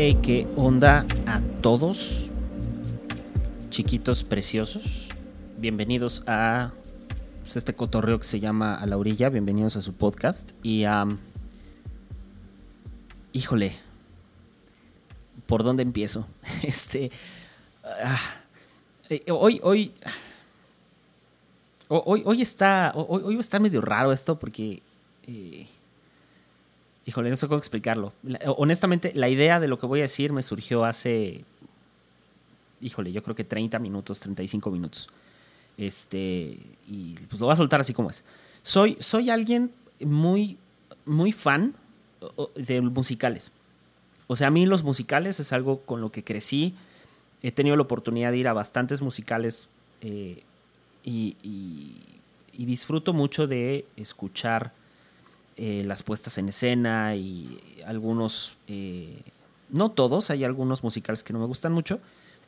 Hey, ¿qué onda a todos? Chiquitos preciosos. Bienvenidos a pues, este cotorreo que se llama A la Orilla. Bienvenidos a su podcast. Y híjole, ¿por dónde empiezo? Este. Ah, eh, hoy, hoy. Hoy, hoy está. Hoy, hoy está medio raro esto porque. Eh, híjole, no sé cómo explicarlo. honestamente, la idea de lo que voy a decir me surgió hace. Híjole, yo creo que 30 minutos, 35 minutos. Este. Y pues lo voy a soltar así como es. Soy, soy alguien muy. Muy fan de musicales. O sea, a mí los musicales es algo con lo que crecí. He tenido la oportunidad de ir a bastantes musicales eh, y, disfruto mucho de escuchar eh, las puestas en escena y algunos, eh, no todos, hay algunos musicales que no me gustan mucho.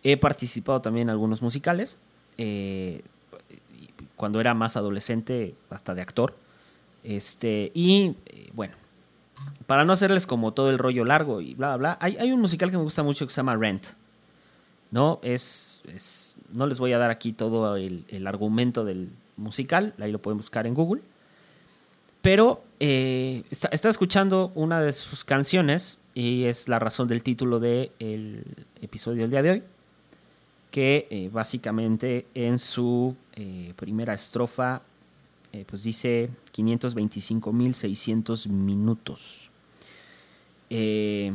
He participado también en algunos musicales, cuando era más adolescente, hasta de actor. Este, y bueno, para no hacerles como todo el rollo largo y bla, bla, hay, hay un musical que me gusta mucho que se llama Rent. No, es, es no les voy a dar aquí todo el, el, argumento del musical, ahí lo pueden buscar en Google. Pero eh, está, escuchando una de sus canciones y es la razón del título del episodio del día de hoy, que eh, básicamente en su eh, primera estrofa pues dice 525.600 minutos. Eh,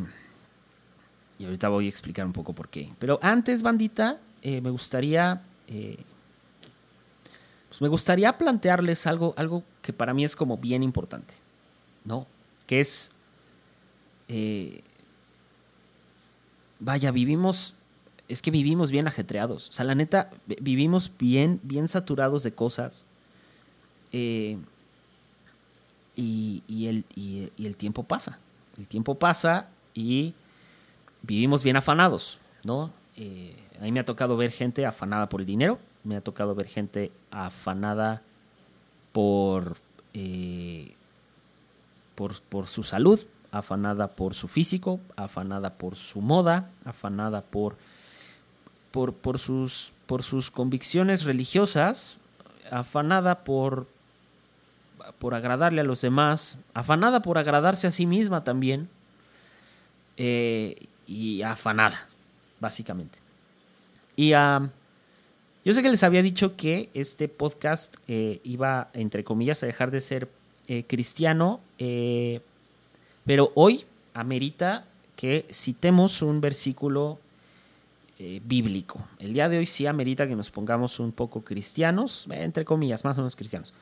y ahorita voy a explicar un poco por qué. Pero antes, bandita, eh, me gustaría. Eh, pues me gustaría plantearles algo, algo que para mí es como bien importante. ¿No? Que es. vaya, vivimos. Es que vivimos bien ajetreados. O sea, la neta, vivimos bien, bien saturados de cosas. y, el, y el tiempo pasa el tiempo pasa y vivimos bien afanados, ¿no? Eh, a mí me ha tocado ver gente afanada por el dinero, me ha tocado ver gente afanada por, eh, por, por, su salud, afanada por su físico, afanada por su moda, afanada por, por, por, sus, por sus convicciones religiosas, afanada por, por agradarle a los demás, afanada por agradarse a sí misma también, eh, y afanada, básicamente. Y uh, yo sé que les había dicho que este podcast eh, iba, entre comillas, a dejar de ser eh, cristiano, pero hoy amerita que citemos un versículo bíblico. El día de hoy sí amerita que nos pongamos un poco cristianos, entre comillas, más o menos cristianos.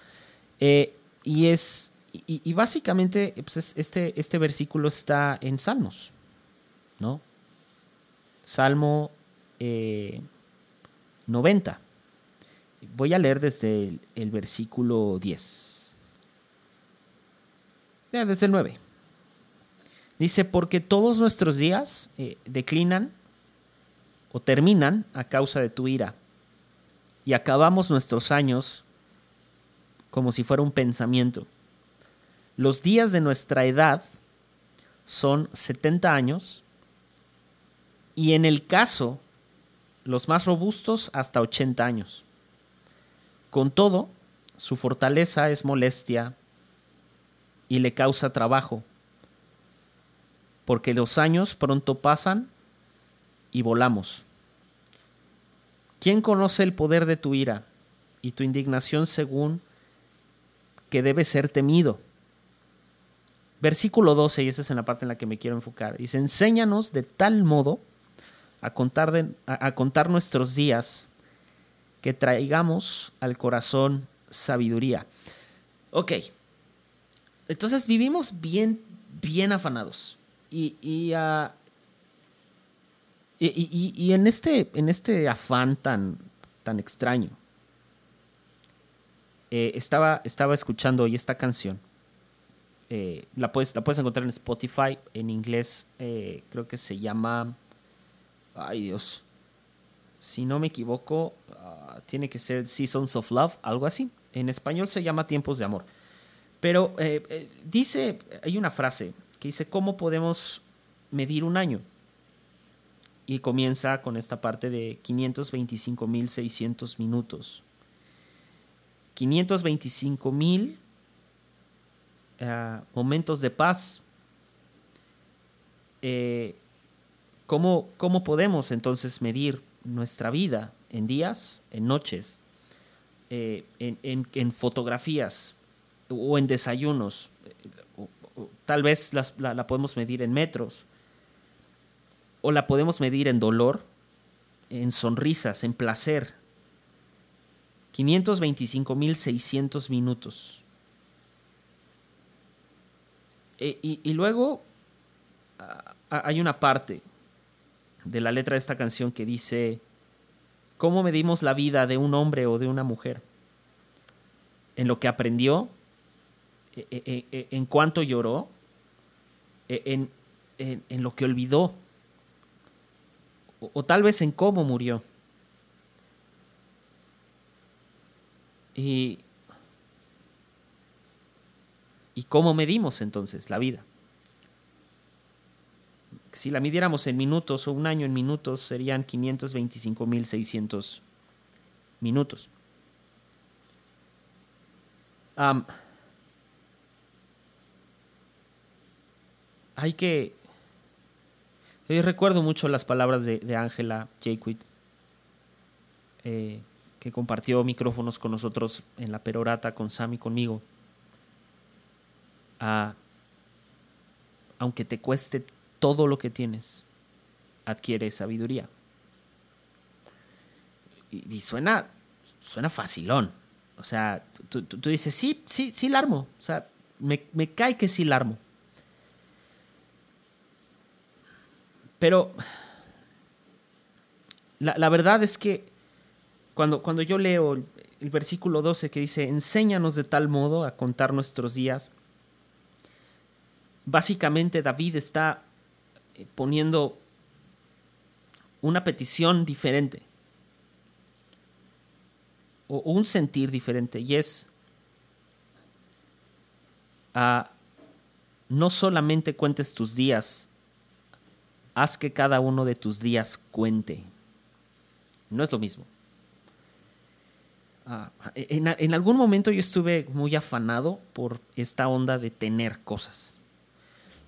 Y es. Y, básicamente, pues este, este versículo está en Salmos. ¿No? Salmo 90. Eh, Voy a leer desde el, versículo 10. desde el 9. Dice, porque todos nuestros días eh, declinan o terminan a causa de tu ira, y acabamos nuestros años como si fuera un pensamiento. Los días de nuestra edad son 70 años y en el caso, los más robustos hasta 80 años. Con todo, su fortaleza es molestia y le causa trabajo, porque los años pronto pasan y volamos. ¿Quién conoce el poder de tu ira y tu indignación según que debe ser temido. Versículo 12, y esa es en la parte en la que me quiero enfocar. Dice, enséñanos de tal modo a contar, a, contar nuestros días que traigamos al corazón sabiduría. Ok, entonces vivimos bien, bien afanados. Y, y, ah, y, en, este, en este afán tan, tan extraño, eh, estaba, estaba escuchando hoy esta canción. Eh, la, puedes, la puedes encontrar en Spotify, en inglés eh, creo que se llama... Ay Dios. Si no me equivoco, ah, tiene que ser Seasons of Love, algo así. En español se llama Tiempos de Amor. Pero dice, hay una frase que dice, ¿cómo podemos medir un año? y comienza con esta parte de 525.600 minutos. 525.000 uh, momentos de paz. Eh, ¿cómo, ¿Cómo podemos entonces medir nuestra vida en días, en noches, eh, en, en, fotografías o en desayunos? O, tal vez la, la podemos medir en metros o la podemos medir en dolor, en sonrisas, en placer. 525.600 minutos. E, y, y, luego a, hay una parte de la letra de esta canción que dice, ¿cómo medimos la vida de un hombre o de una mujer? En lo que aprendió, en, en, e, en cuánto lloró, en, en lo que olvidó o, o tal vez en cómo murió. Y, ¿Y cómo medimos entonces la vida? Si la midiéramos en minutos o un año en minutos, serían 525.600 minutos. Hay que yo recuerdo mucho las palabras de Ángela Jaquit, eh, que compartió micrófonos con nosotros en la perorata, con Sam y conmigo. Ah, aunque te cueste todo lo que tienes, adquiere sabiduría. Y, suena, suena facilón. O sea, tú, tú, tú, dices, sí, sí, sí la armo. O sea, me, me cae que sí la armo. Pero la, la, verdad es que cuando, cuando yo leo el, versículo 12 que dice, enséñanos de tal modo a contar nuestros días, básicamente David está poniendo una petición diferente o, un sentir diferente y es no solamente cuentes tus días haz que cada uno de tus días cuente. No es lo mismo. Ah, en, algún momento yo estuve muy afanado por esta onda de tener cosas.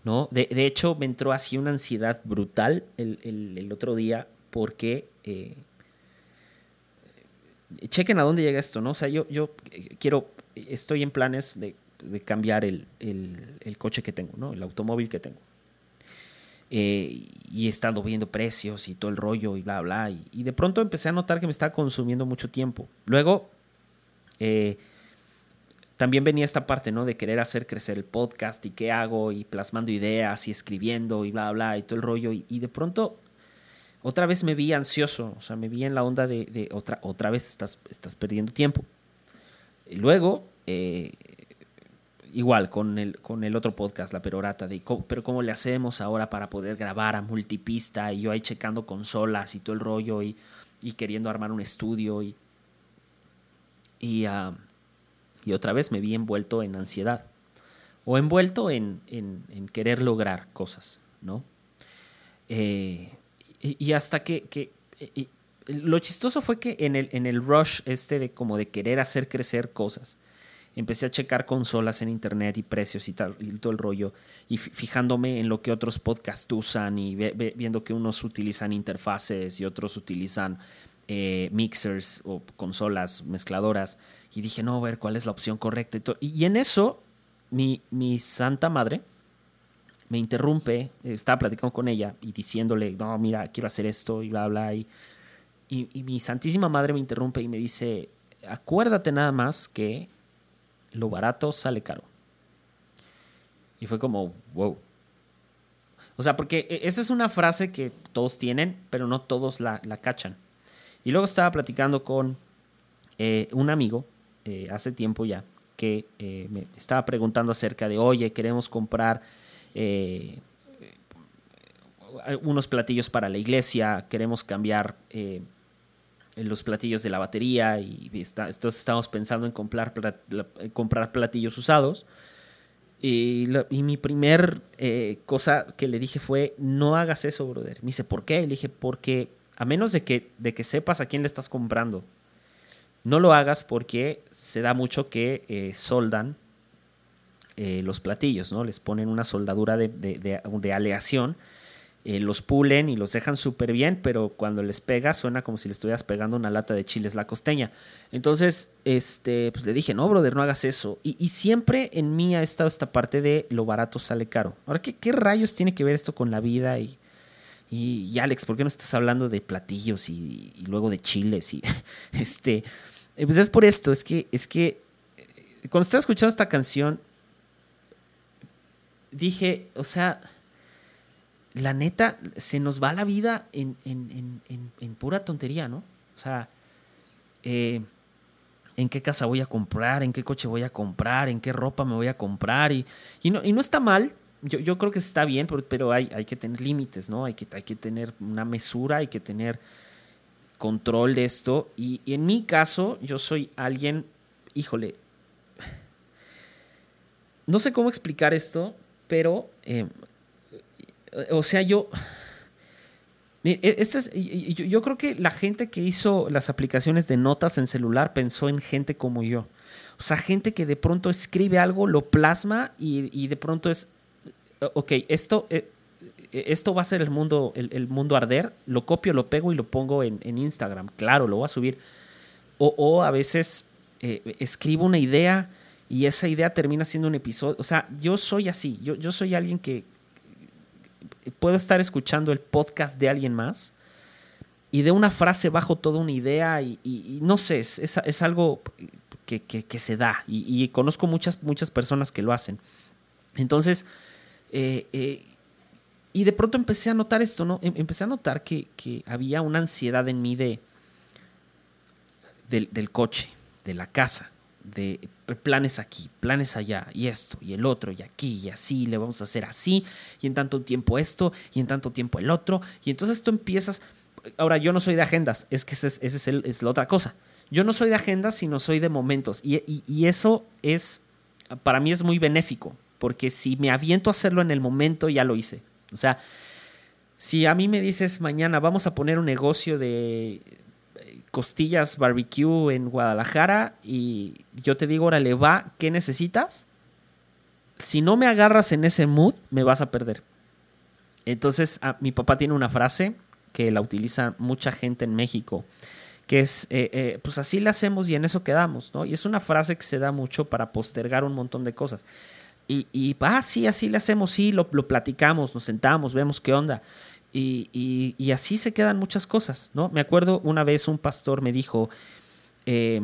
¿No? De, de hecho, me entró así una ansiedad brutal el, el, otro día porque... Eh, chequen a dónde llega esto, ¿no? O sea, yo, yo quiero, estoy en planes de, de cambiar el, el, coche que tengo, ¿no? El automóvil que tengo. Eh, y he viendo precios y todo el rollo y bla, bla. Y, y, de pronto empecé a notar que me estaba consumiendo mucho tiempo. Luego, eh, también venía esta parte, ¿no? De querer hacer crecer el podcast y qué hago y plasmando ideas y escribiendo y bla, bla y todo el rollo. Y, de pronto, otra vez me vi ansioso. O sea, me vi en la onda de, otra, otra vez estás, estás perdiendo tiempo. Y luego, eh, igual con el, con el otro podcast, La Perorata, de pero cómo le hacemos ahora para poder grabar a multipista y yo ahí checando consolas y todo el rollo y, y queriendo armar un estudio y, y, uh, y, otra vez me vi envuelto en ansiedad o envuelto en, en, querer lograr cosas, ¿no? Eh, y, hasta que, que lo chistoso fue que en el, en el rush este de como de querer hacer crecer cosas, empecé a checar consolas en internet y precios y, tal, y todo el rollo, y fijándome en lo que otros podcasts usan y viendo que unos utilizan interfaces y otros utilizan eh, mixers o consolas mezcladoras, y dije, no, a ver cuál es la opción correcta. Y, y en eso, mi, mi santa madre me interrumpe, estaba platicando con ella y diciéndole, no, mira, quiero hacer esto y bla, bla, y, y, y mi santísima madre me interrumpe y me dice, acuérdate nada más que lo barato sale caro. Y fue como, wow. O sea, porque e, esa es una frase que todos tienen, pero no todos la, la cachan. Y luego estaba platicando con eh, un amigo eh, hace tiempo ya que eh, me estaba preguntando acerca de, oye, queremos comprar unos platillos para la iglesia, queremos cambiar los platillos de la batería y entonces estamos pensando en comprar, comprar platillos usados. Y, mi primer cosa que le dije fue, no hagas eso, brother. Me dice, ¿por qué? Le dije, porque a menos de que, de que sepas a quién le estás comprando, no lo hagas porque se da mucho que eh, soldan eh, los platillos, ¿no? Les ponen una soldadura de, de aleación eh, los pulen y los dejan súper bien, pero cuando les pega suena como si le estuvieras pegando una lata de chiles la costeña. Entonces, este, pues le dije, no, brother, no hagas eso. Y, siempre en mí ha estado esta parte de lo barato sale caro. Ahora, ¿qué, qué rayos tiene que ver esto con la vida? Y, y, Alex, ¿por qué no estás hablando de platillos y, luego de chiles? Y este, eh, pues es por esto, es que, es que eh, cuando estaba escuchando esta canción, dije, o sea, la neta, se nos va la vida en, pura tontería, ¿no? O sea, eh, en qué casa voy a comprar, en qué coche voy a comprar, en qué ropa me voy a comprar. Y, y, no, y no está mal, yo, yo, creo que está bien, pero, hay, hay, que tener límites, ¿no? Hay que, hay que tener una mesura, hay que tener control de esto. Y, en mi caso, yo soy alguien, híjole, no sé cómo explicar esto, pero eh, o sea, yo... E, este es, yo creo que la gente que hizo las aplicaciones de notas en celular pensó en gente como yo. O sea, gente que de pronto escribe algo, lo plasma y, de pronto es, ok, esto, eh, esto va a ser el mundo, el, mundo arder, lo copio, lo pego y lo pongo en, Instagram. Claro, lo voy a subir. O, a veces eh, escribo una idea y esa idea termina siendo un episodio. O sea, yo soy así, yo, yo soy alguien que, puedo estar escuchando el podcast de alguien más y de una frase bajo toda una idea y, no sé, es, es, algo que, se da y, conozco muchas, muchas personas que lo hacen. Entonces, eh, eh, y de pronto empecé a notar esto, ¿no? Em, empecé a notar que, había una ansiedad en mí de, del coche, de la casa, de planes aquí, planes allá, y esto, y el otro, y aquí, y así, le vamos a hacer así, y en tanto tiempo esto, y en tanto tiempo el otro, y entonces tú empiezas, ahora yo no soy de agendas, es que esa es, es, es la otra cosa, yo no soy de agendas, sino soy de momentos, y, y, eso es, para mí es muy benéfico, porque si me aviento a hacerlo en el momento, ya lo hice, o sea, si a mí me dices mañana vamos a poner un negocio de costillas barbecue en Guadalajara y yo te digo, órale, va, ¿qué necesitas? Si no me agarras en ese mood, me vas a perder. Entonces, ah, mi papá tiene una frase que la utiliza mucha gente en México, que es, eh, eh, pues así la hacemos y en eso quedamos, ¿no? Y es una frase que se da mucho para postergar un montón de cosas. Y, y ah, sí, así le hacemos, sí, lo, lo platicamos, nos sentamos, vemos qué onda. Y, así se quedan muchas cosas, ¿no? Me acuerdo una vez un pastor me dijo, eh,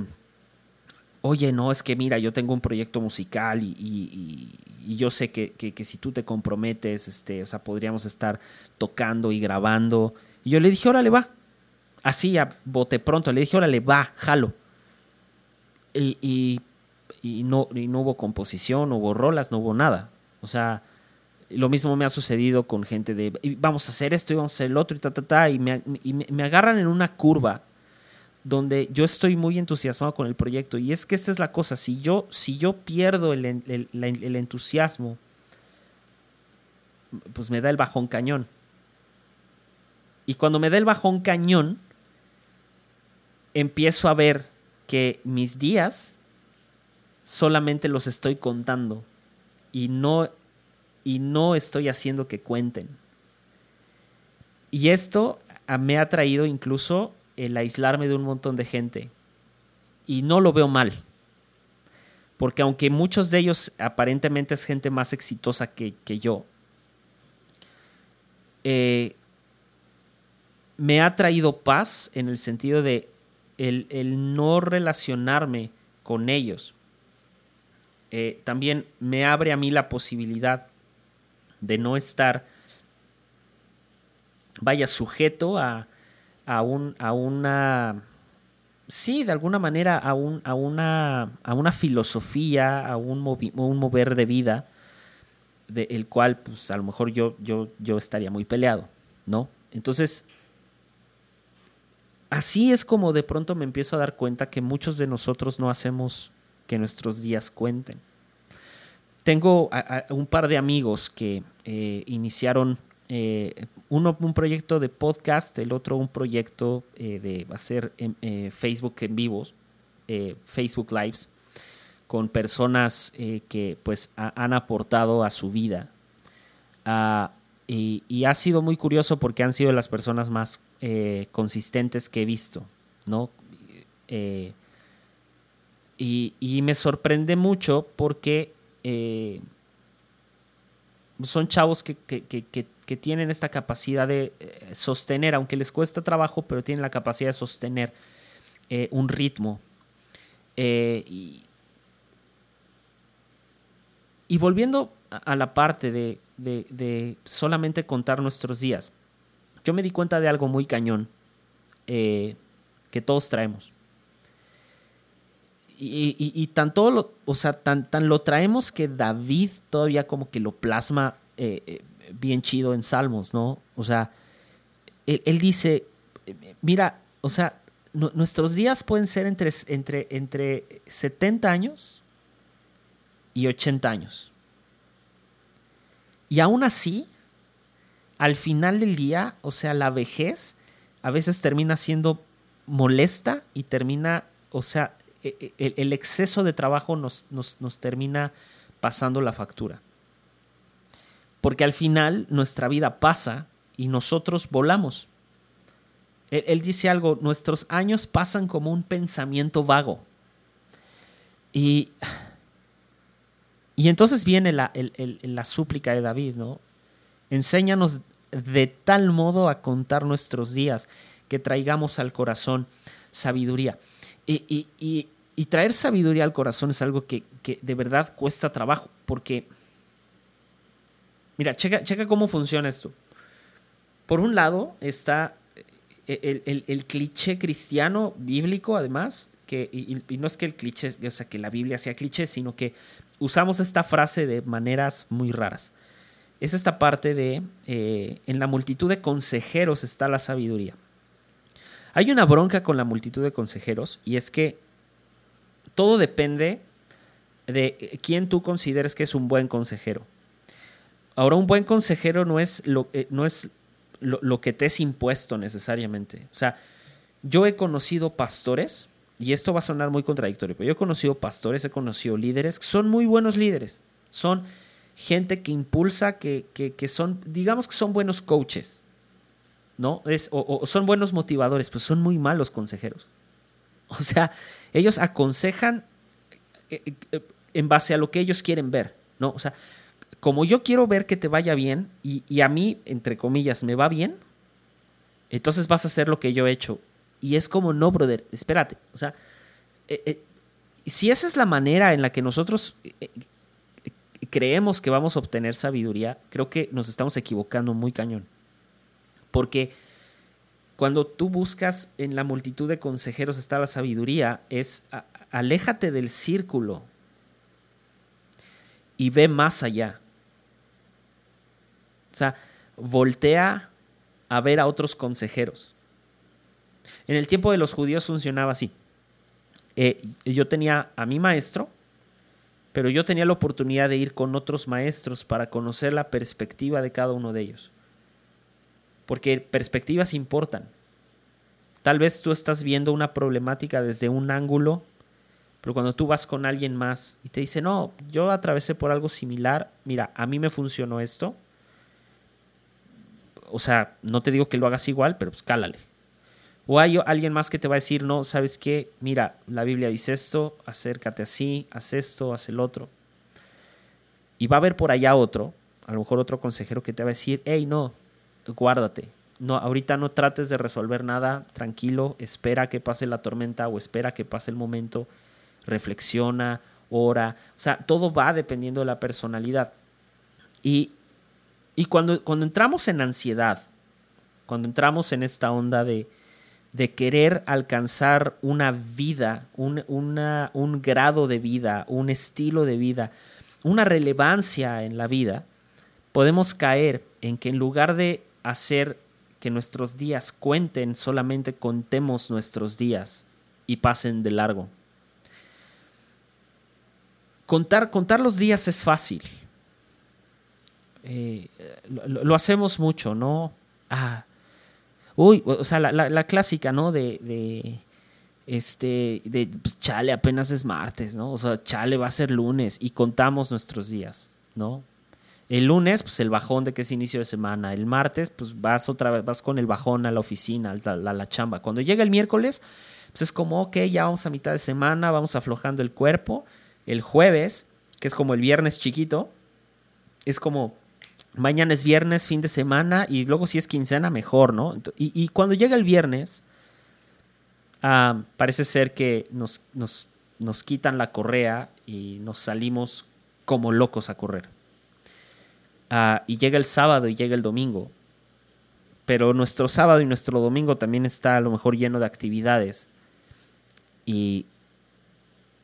oye, no, es que mira, yo tengo un proyecto musical y, yo sé que, si tú te comprometes, este, o sea, podríamos estar tocando y grabando. Y yo le dije, órale, va. Así a bote pronto, le dije, órale, va, jalo. Y, no, y no hubo composición, no hubo rolas, no hubo nada. O sea, lo mismo me ha sucedido con gente de vamos a hacer esto y vamos a hacer el otro y ta, ta, ta, y me, me agarran en una curva donde yo estoy muy entusiasmado con el proyecto. Y es que esta es la cosa, si yo, si yo pierdo el, el, entusiasmo, pues me da el bajón cañón. Y cuando me da el bajón cañón, empiezo a ver que mis días solamente los estoy contando y no y no estoy haciendo que cuenten. Y esto me ha traído incluso el aislarme de un montón de gente. Y no lo veo mal. Porque aunque muchos de ellos aparentemente es gente más exitosa que, yo, eh, me ha traído paz en el sentido de el, el no relacionarme con ellos. Eh, también me abre a mí la posibilidad de no estar, vaya, sujeto a, a, un, a una, sí, de alguna manera a, un, a, una, a una filosofía, a un, un mover de vida, del cual, pues, a lo mejor yo, yo, yo estaría muy peleado, ¿no? Entonces, así es como de pronto me empiezo a dar cuenta que muchos de nosotros no hacemos que nuestros días cuenten. tengo un par de amigos que eh, iniciaron eh, uno un proyecto de podcast, el otro un proyecto de hacer Facebook en vivos, Facebook Lives, con personas que pues han aportado a su vida. Ah, y, ha sido muy curioso porque han sido las personas más consistentes que he visto, ¿no? Y, me sorprende mucho porque eh, son chavos que, tienen esta capacidad de eh, sostener, aunque les cuesta trabajo, pero tienen la capacidad de sostener eh, un ritmo. y, volviendo a la parte de, de, solamente contar nuestros días, yo me di cuenta de algo muy cañón que todos traemos y, tan todo lo, o sea, tan, tan lo traemos que David todavía como que lo plasma eh, eh, bien chido en Salmos, ¿no? O sea, él, dice, mira, o sea, nuestros días pueden ser entre, entre, entre 70 años y 80 años. Y aún así, al final del día, o sea, la vejez a veces termina siendo molesta y termina, o sea, e, e, el, exceso de trabajo nos, nos, termina pasando la factura. Porque al final nuestra vida pasa y nosotros volamos. Él, dice algo, nuestros años pasan como un pensamiento vago. Y, y entonces viene la, la súplica de David, ¿no? Enséñanos de tal modo a contar nuestros días que traigamos al corazón sabiduría. Y, traer sabiduría al corazón es algo que, de verdad cuesta trabajo, porque, mira, checa, cómo funciona esto. Por un lado está el, cliché cristiano bíblico, además, que, y, no es que el cliché, o sea, que la Biblia sea cliché, sino que usamos esta frase de maneras muy raras. Es esta parte de, eh, en la multitud de consejeros está la sabiduría. Hay una bronca con la multitud de consejeros y es que todo depende de quién tú consideres que es un buen consejero. Ahora, un buen consejero no es lo, eh, no es lo, que te es impuesto necesariamente. O sea, yo he conocido pastores, y esto va a sonar muy contradictorio, pero yo he conocido pastores, he conocido líderes, que son muy buenos líderes. Son gente que impulsa, que, que son, digamos que son buenos coaches. ¿No? Es, o, son buenos motivadores, pues son muy malos consejeros. O sea, ellos aconsejan eh, eh, eh, en base a lo que ellos quieren ver, ¿no? O sea, como yo quiero ver que te vaya bien y, a mí, entre comillas, me va bien, entonces vas a hacer lo que yo he hecho. Y es como, no, brother, espérate. O sea, si esa es la manera en la que nosotros creemos que vamos a obtener sabiduría, creo que nos estamos equivocando muy cañón. Porque cuando tú buscas en la multitud de consejeros está la sabiduría, es aléjate del círculo y ve más allá. O sea, voltea a ver a otros consejeros. En el tiempo de los judíos funcionaba así. Eh, yo tenía a mi maestro, pero yo tenía la oportunidad de ir con otros maestros para conocer la perspectiva de cada uno de ellos porque perspectivas importan. Tal vez tú estás viendo una problemática desde un ángulo, pero cuando tú vas con alguien más y te dice, no, yo atravesé por algo similar, mira, a mí me funcionó esto. O sea, no te digo que lo hagas igual, pero pues cálale. O hay alguien más que te va a decir, no, ¿sabes qué? Mira, la Biblia dice esto, acércate así, haz esto, haz el otro. Y va a haber por allá otro, a lo mejor otro consejero que te va a decir, hey, no, guárdate. No, ahorita no trates de resolver nada, tranquilo, espera que pase la tormenta o espera que pase el momento, reflexiona, ora. O sea, todo va dependiendo de la personalidad. Y, y cuando, cuando entramos en ansiedad, cuando entramos en esta onda de, de querer alcanzar una vida, un, un grado de vida, un estilo de vida, una relevancia en la vida, podemos caer en que en lugar de hacer que nuestros días cuenten, solamente contemos nuestros días y pasen de largo. contar, contar los días es fácil. Eh, lo, hacemos mucho, ¿no? Ah, uy, o sea, la, clásica, ¿no? De, este, de pues, chale, apenas es martes, ¿no? O sea, chale, va a ser lunes y contamos nuestros días, ¿no? El lunes, pues el bajón de que es inicio de semana. El martes, pues vas otra vez, vas con el bajón a la oficina, a la, chamba. Cuando llega el miércoles, pues es como, ok, ya vamos a mitad de semana, vamos aflojando el cuerpo. El jueves, que es como el viernes chiquito, es como, mañana es viernes, fin de semana, y luego si es quincena, mejor, ¿no? Y, cuando llega el viernes, ah, parece ser que nos, nos, nos quitan la correa y nos salimos como locos a correr. Ah, y llega el sábado y llega el domingo. Pero nuestro sábado y nuestro domingo también está a lo mejor lleno de actividades. Y,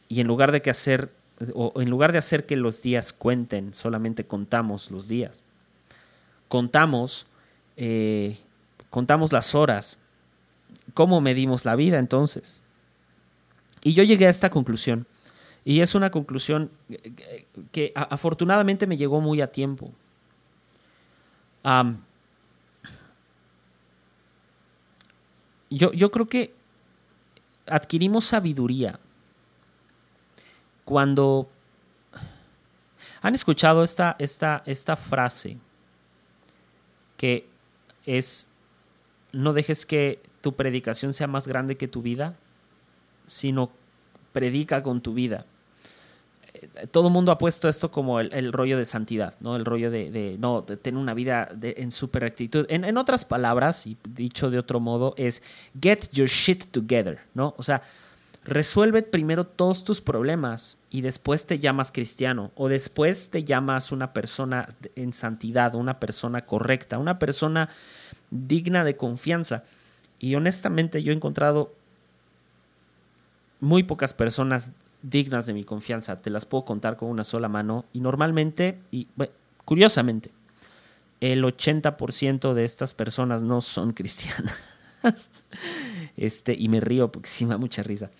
y en lugar de que hacer, o en lugar de hacer que los días cuenten, solamente contamos los días. Contamos, eh, contamos las horas. ¿Cómo medimos la vida entonces? Y yo llegué a esta conclusión. Y es una conclusión que afortunadamente me llegó muy a tiempo yo, yo creo que adquirimos sabiduría cuando han escuchado esta, esta, esta frase que es no dejes que tu predicación sea más grande que tu vida, sino predica con tu vida todo el mundo ha puesto esto como el, rollo de santidad, ¿no? El rollo de, no, tener una vida en super actitud. En, otras palabras, y dicho de otro modo, es get your shit together, ¿no? O sea, resuelve primero todos tus problemas y después te llamas cristiano o después te llamas una persona en santidad, una persona correcta, una persona digna de confianza. Y honestamente yo he encontrado muy pocas personas dignas de mi confianza. Te las puedo contar con una sola mano. Y normalmente, y curiosamente, el 80% de estas personas no son cristianas. este, y me río porque sí me da mucha risa.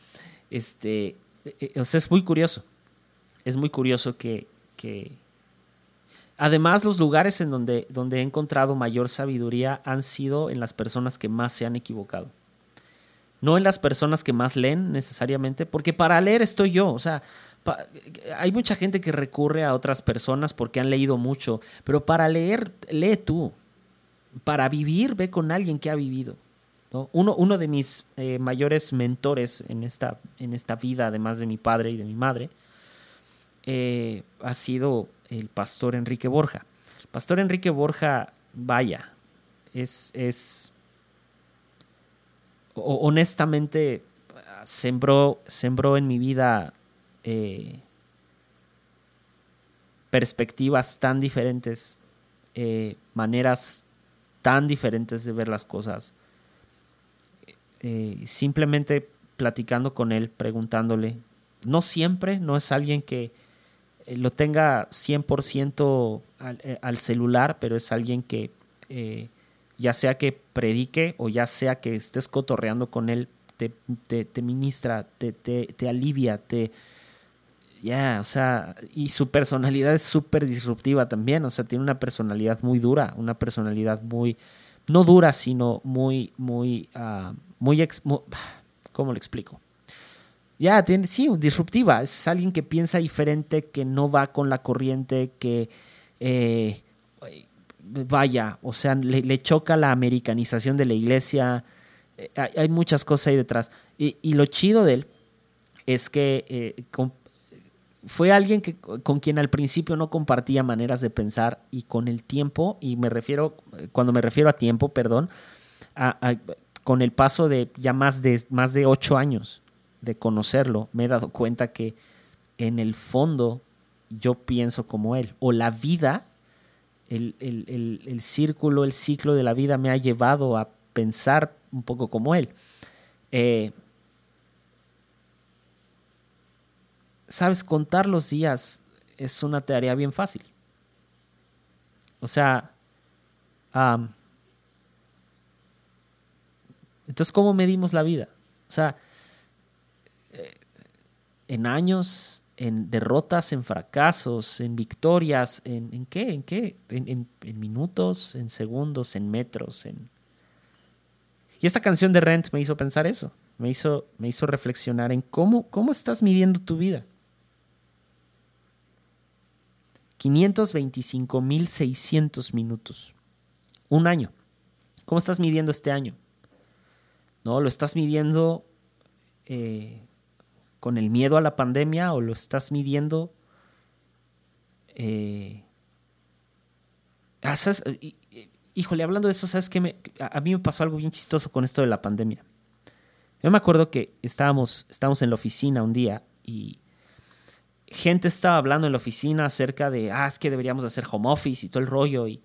Este, e, e, es muy curioso. Es muy curioso que, que... Además, los lugares en donde, donde he encontrado mayor sabiduría han sido en las personas que más se han equivocado no en las personas que más leen necesariamente, porque para leer estoy yo, o sea, hay mucha gente que recurre a otras personas porque han leído mucho, pero para leer, lee tú, para vivir, ve con alguien que ha vivido. Uno, uno, de mis eh, mayores mentores en esta, en esta vida, además de mi padre y de mi madre, eh, ha sido el pastor Enrique Borja. Pastor Enrique Borja, vaya, es, es honestamente sembró, sembró en mi vida eh, perspectivas tan diferentes, eh, maneras tan diferentes de ver las cosas. Eh, simplemente platicando con él, preguntándole. No siempre, no es alguien que lo tenga 100% al, al, celular, pero es alguien que ya sea que predique o ya sea que estés cotorreando con él, te, te, ministra, te, te, alivia, te... Ya, o sea, y su personalidad es súper disruptiva también, o sea, tiene una personalidad muy dura, una personalidad muy, no dura, sino muy, muy, uh, muy, ¿cómo le explico? Ya, tiene, sí, disruptiva, es alguien que piensa diferente, que no va con la corriente, que... Eh, vaya, o sea, le, choca la americanización de la iglesia, eh, hay, muchas cosas ahí detrás. Y, lo chido de él es que eh, fue alguien que, con quien al principio no compartía maneras de pensar y con el tiempo, y me refiero, cuando me refiero a tiempo, perdón, con el paso de ya más de, más de ocho años de conocerlo, me he dado cuenta que en el fondo yo pienso como él, o la vida el, círculo, el ciclo de la vida me ha llevado a pensar un poco como él. Eh, Sabes, contar los días es una tarea bien fácil. O sea, entonces, ¿cómo medimos la vida? O sea, eh, en años, en derrotas, en fracasos, en victorias, en, qué, en qué, en, en, minutos, en segundos, en metros, en... Y esta canción de Rent me hizo pensar eso, me hizo, me hizo reflexionar en cómo, cómo estás midiendo tu vida. 525.600 minutos. Un año. ¿Cómo estás midiendo este año? ¿No? ¿Lo estás midiendo eh, con el miedo a la pandemia o lo estás midiendo? Eh, ah, híjole, hablando de eso, ¿sabes qué? a mí me pasó algo bien chistoso con esto de la pandemia. Yo me acuerdo que estábamos, estábamos en la oficina un día y gente estaba hablando en la oficina acerca de, ah, es que deberíamos hacer home office y todo el rollo. Y,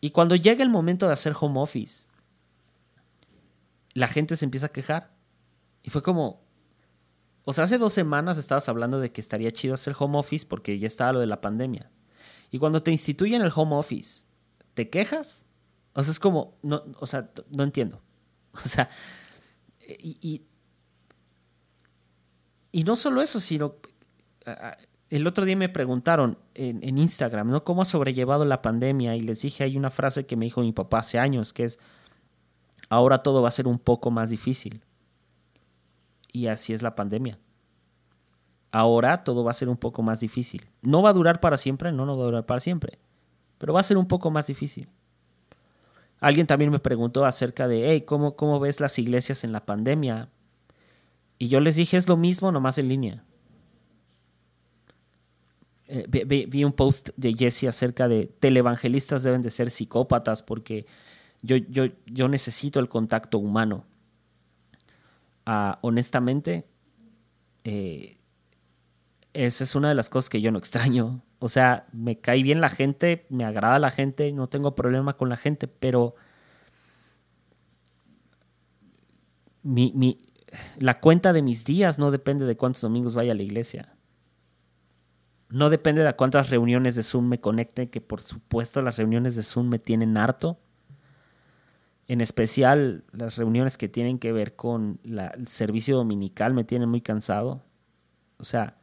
y cuando llega el momento de hacer home office, la gente se empieza a quejar. Y fue como, o sea, hace dos semanas estabas hablando de que estaría chido hacer home office porque ya estaba lo de la pandemia. Y cuando te instituyen el home office, ¿te quejas? O sea, es como, no, o sea, no entiendo. O sea, y, y, no solo eso, sino el otro día me preguntaron en, Instagram, ¿no? ¿Cómo ha sobrellevado la pandemia? Y les dije, hay una frase que me dijo mi papá hace años, que es, ahora todo va a ser un poco más difícil. Y así es la pandemia. Ahora todo va a ser un poco más difícil. No va a durar para siempre, no, no va a durar para siempre, pero va a ser un poco más difícil. Alguien también me preguntó acerca de, hey, ¿cómo, cómo ves las iglesias en la pandemia? Y yo les dije, es lo mismo, nomás en línea. Eh, vi, un post de Jesse acerca de televangelistas deben de ser psicópatas porque yo, yo, yo necesito el contacto humano. Honestamente, eh, esa es una de las cosas que yo no extraño. O sea, me cae bien la gente, me agrada la gente, no tengo problema con la gente, pero mi, mi, la cuenta de mis días no depende de cuántos domingos vaya a la iglesia. No depende de cuántas reuniones de Zoom me conecte, que por supuesto las reuniones de Zoom me tienen harto. En especial las reuniones que tienen que ver con el servicio dominical me tienen muy cansado. O sea,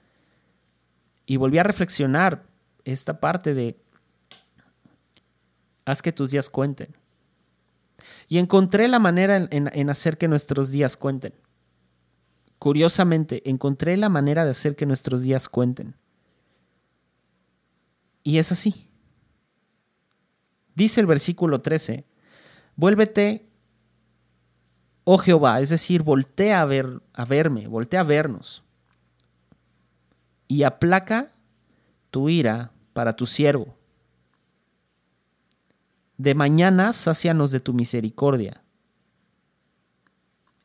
y volví a reflexionar esta parte de haz que tus días cuenten. Y encontré la manera en hacer que nuestros días cuenten. Curiosamente, encontré la manera de hacer que nuestros días cuenten. Y es así. Dice el versículo 13, vuélvete, oh Jehová, es decir, voltea a, ver, a verme, voltea a vernos, y aplaca tu ira para tu siervo. De mañana sácianos de tu misericordia,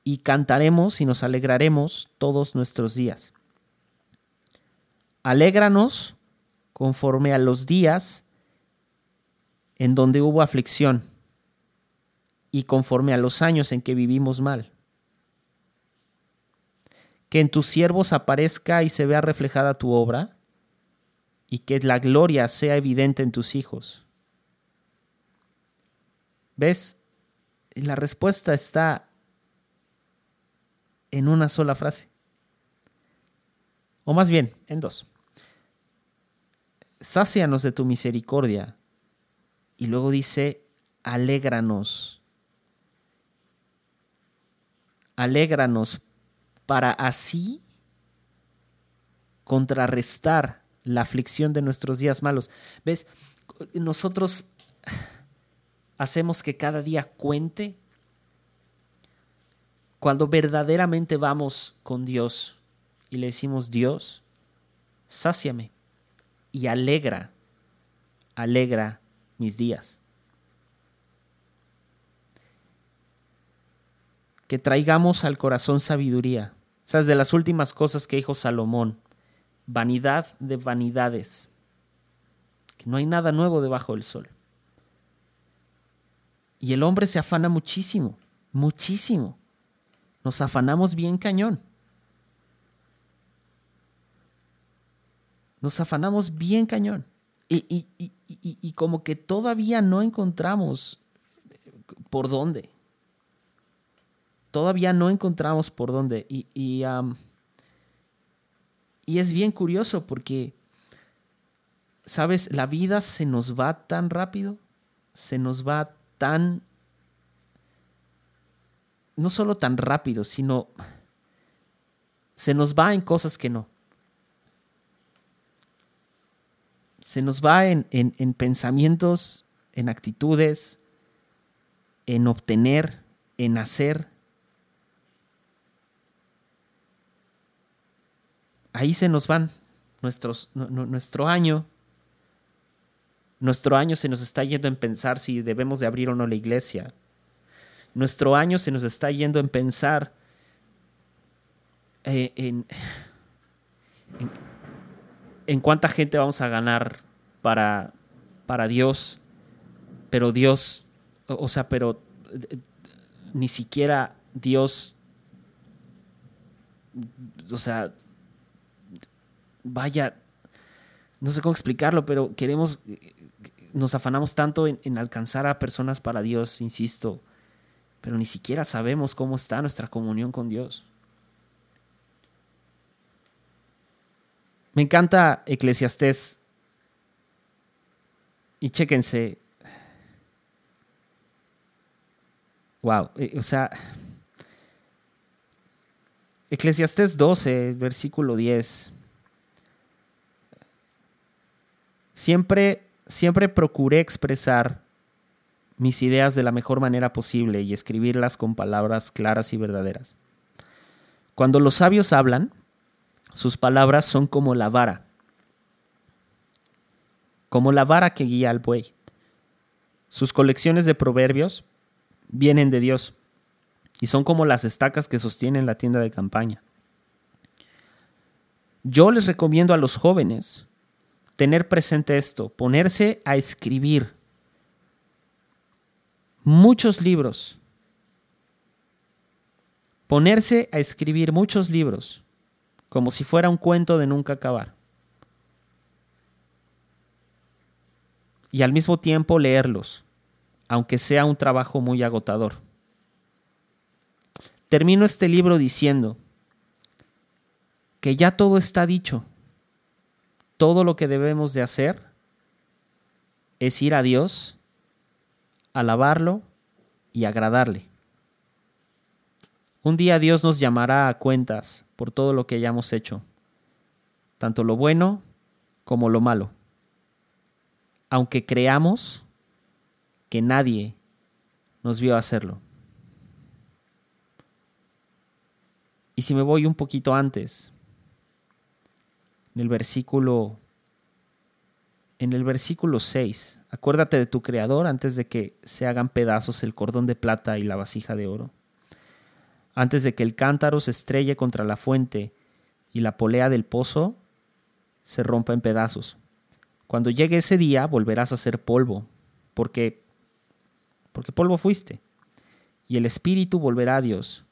y cantaremos y nos alegraremos todos nuestros días. Alégranos conforme a los días en donde hubo aflicción y conforme a los años en que vivimos mal. Que en tus siervos aparezca y se vea reflejada tu obra, y que la gloria sea evidente en tus hijos. ¿Ves? La respuesta está en una sola frase. O más bien, en dos sácianos de tu misericordia. Y luego dice, alégranos. Alégranos para así contrarrestar la aflicción de nuestros días malos. ¿Ves? Nosotros hacemos que cada día cuente cuando verdaderamente vamos con Dios y le decimos, Dios, sáciame y alegra, alegra mis días. Que traigamos al corazón sabiduría. O sea, de las últimas cosas que dijo Salomón, vanidad de vanidades, que no hay nada nuevo debajo del sol. Y el hombre se afana muchísimo, muchísimo. Nos afanamos bien cañón. Nos afanamos bien cañón. Y, como que todavía no encontramos por dónde. Todavía no encontramos por dónde. Y, y es bien curioso porque, ¿sabes? La vida se nos va tan rápido, se nos va tan... No solo tan rápido, sino se nos va en cosas que no. Se nos va en, en pensamientos, en actitudes, en obtener, en hacer. Ahí se nos van nuestro año. Nuestro año se nos está yendo en pensar si debemos de abrir o no la iglesia. Nuestro año se nos está yendo en pensar eh, en, en, en, cuánta gente vamos a ganar para, para Dios. Pero Dios o sea, pero eh, ni siquiera Dios, o sea, vaya, no sé cómo explicarlo, pero queremos, nos afanamos tanto en, alcanzar a personas para Dios, insisto, pero ni siquiera sabemos cómo está nuestra comunión con Dios. Me encanta Eclesiastés. Y chéquense, Wow, eh, o sea, Eclesiastés 12, versículo 10. Siempre, siempre procuré expresar mis ideas de la mejor manera posible y escribirlas con palabras claras y verdaderas. Cuando los sabios hablan, sus palabras son como la vara, como la vara que guía al buey. Sus colecciones de proverbios vienen de Dios y son como las estacas que sostienen la tienda de campaña. Yo les recomiendo a los jóvenes tener presente esto, ponerse a escribir muchos libros, ponerse a escribir muchos libros, como si fuera un cuento de nunca acabar. Y al mismo tiempo leerlos aunque sea un trabajo muy agotador. Termino este libro diciendo que ya todo está dicho. Todo lo que debemos de hacer es ir a Dios, alabarlo y agradarle. Un día Dios nos llamará a cuentas por todo lo que hayamos hecho, tanto lo bueno como lo malo. Aunque creamos que nadie nos vio hacerlo. Y si me voy un poquito antes, en el versículo en el versículo 6, acuérdate de tu creador antes de que se hagan pedazos el cordón de plata y la vasija de oro, antes de que el cántaro se estrelle contra la fuente y la polea del pozo se rompa en pedazos. Cuando llegue ese día volverás a ser polvo, porque porque polvo fuiste. Y el Espíritu volverá a Dios,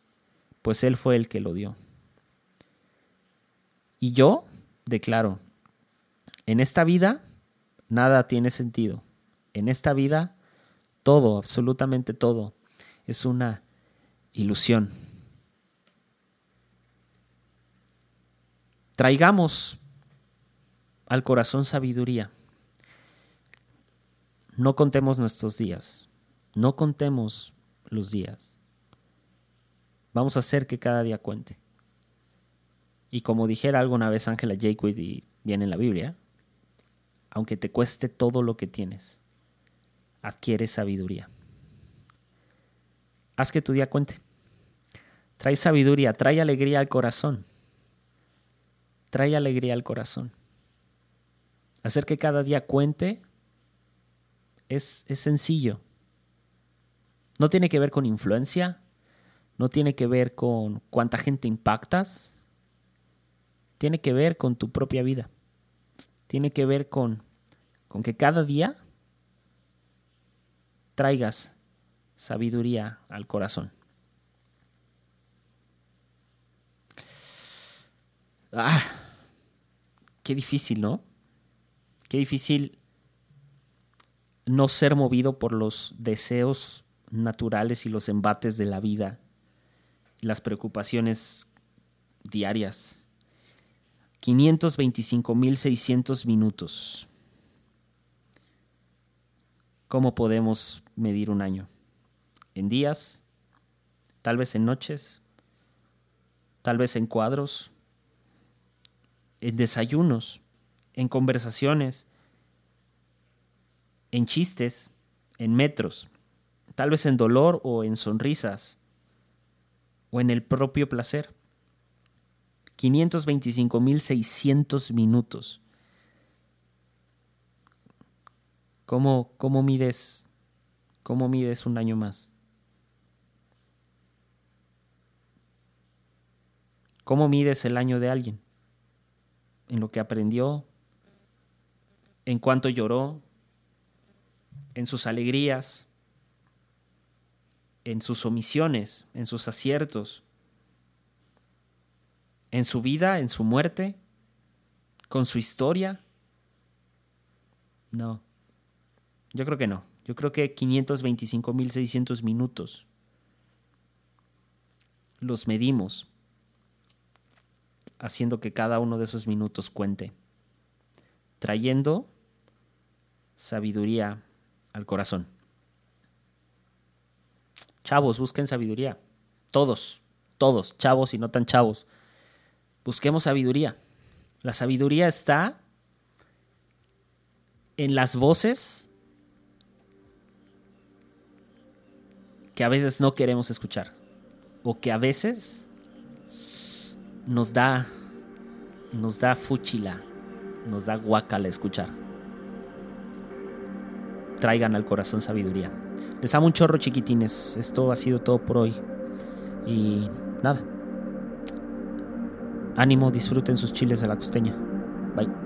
pues Él fue el que lo dio. Y yo declaro, en esta vida nada tiene sentido. En esta vida todo, absolutamente todo, es una ilusión. Traigamos al corazón sabiduría. No contemos nuestros días. No contemos los días. Vamos a hacer que cada día cuente. Y como dijera alguna vez Ángela Jaquid y viene en la Biblia, aunque te cueste todo lo que tienes, adquiere sabiduría. Haz que tu día cuente. Trae sabiduría, trae alegría al corazón. Trae alegría al corazón. Hacer que cada día cuente es, es sencillo. No tiene que ver con influencia, no tiene que ver con cuánta gente impactas, tiene que ver con tu propia vida. Tiene que ver con, con que cada día traigas sabiduría al corazón. Ah, qué difícil, ¿no? Qué difícil no ser movido por los deseos naturales y los embates de la vida, las preocupaciones diarias. 525.600 minutos. ¿Cómo podemos medir un año? ¿En días? ¿Tal vez en noches? ¿Tal vez en cuadros? ¿En desayunos? ¿En conversaciones? ¿En chistes? ¿En metros? ¿Tal vez en dolor o en sonrisas? ¿O en el propio placer? 525.600 minutos. ¿Cómo, ¿Cómo, mides, ¿Cómo mides un año más? ¿Cómo mides el año de alguien? ¿En lo que aprendió? ¿En cuánto lloró? ¿En sus alegrías? ¿En sus omisiones? ¿En sus aciertos? ¿En su vida? ¿En su muerte? ¿Con su historia? No. Yo creo que no. Yo creo que 525.600 minutos los medimos haciendo que cada uno de esos minutos cuente, trayendo sabiduría al corazón. Chavos, busquen sabiduría. Todos, todos, chavos y no tan chavos. Busquemos sabiduría. La sabiduría está en las voces que a veces no queremos escuchar o que a veces nos da nos da fuchila, nos da guacala escuchar. Traigan al corazón sabiduría. Les amo un chorro chiquitines. Esto ha sido todo por hoy. Y nada. Ánimo, disfruten sus chiles de la costeña. Bye.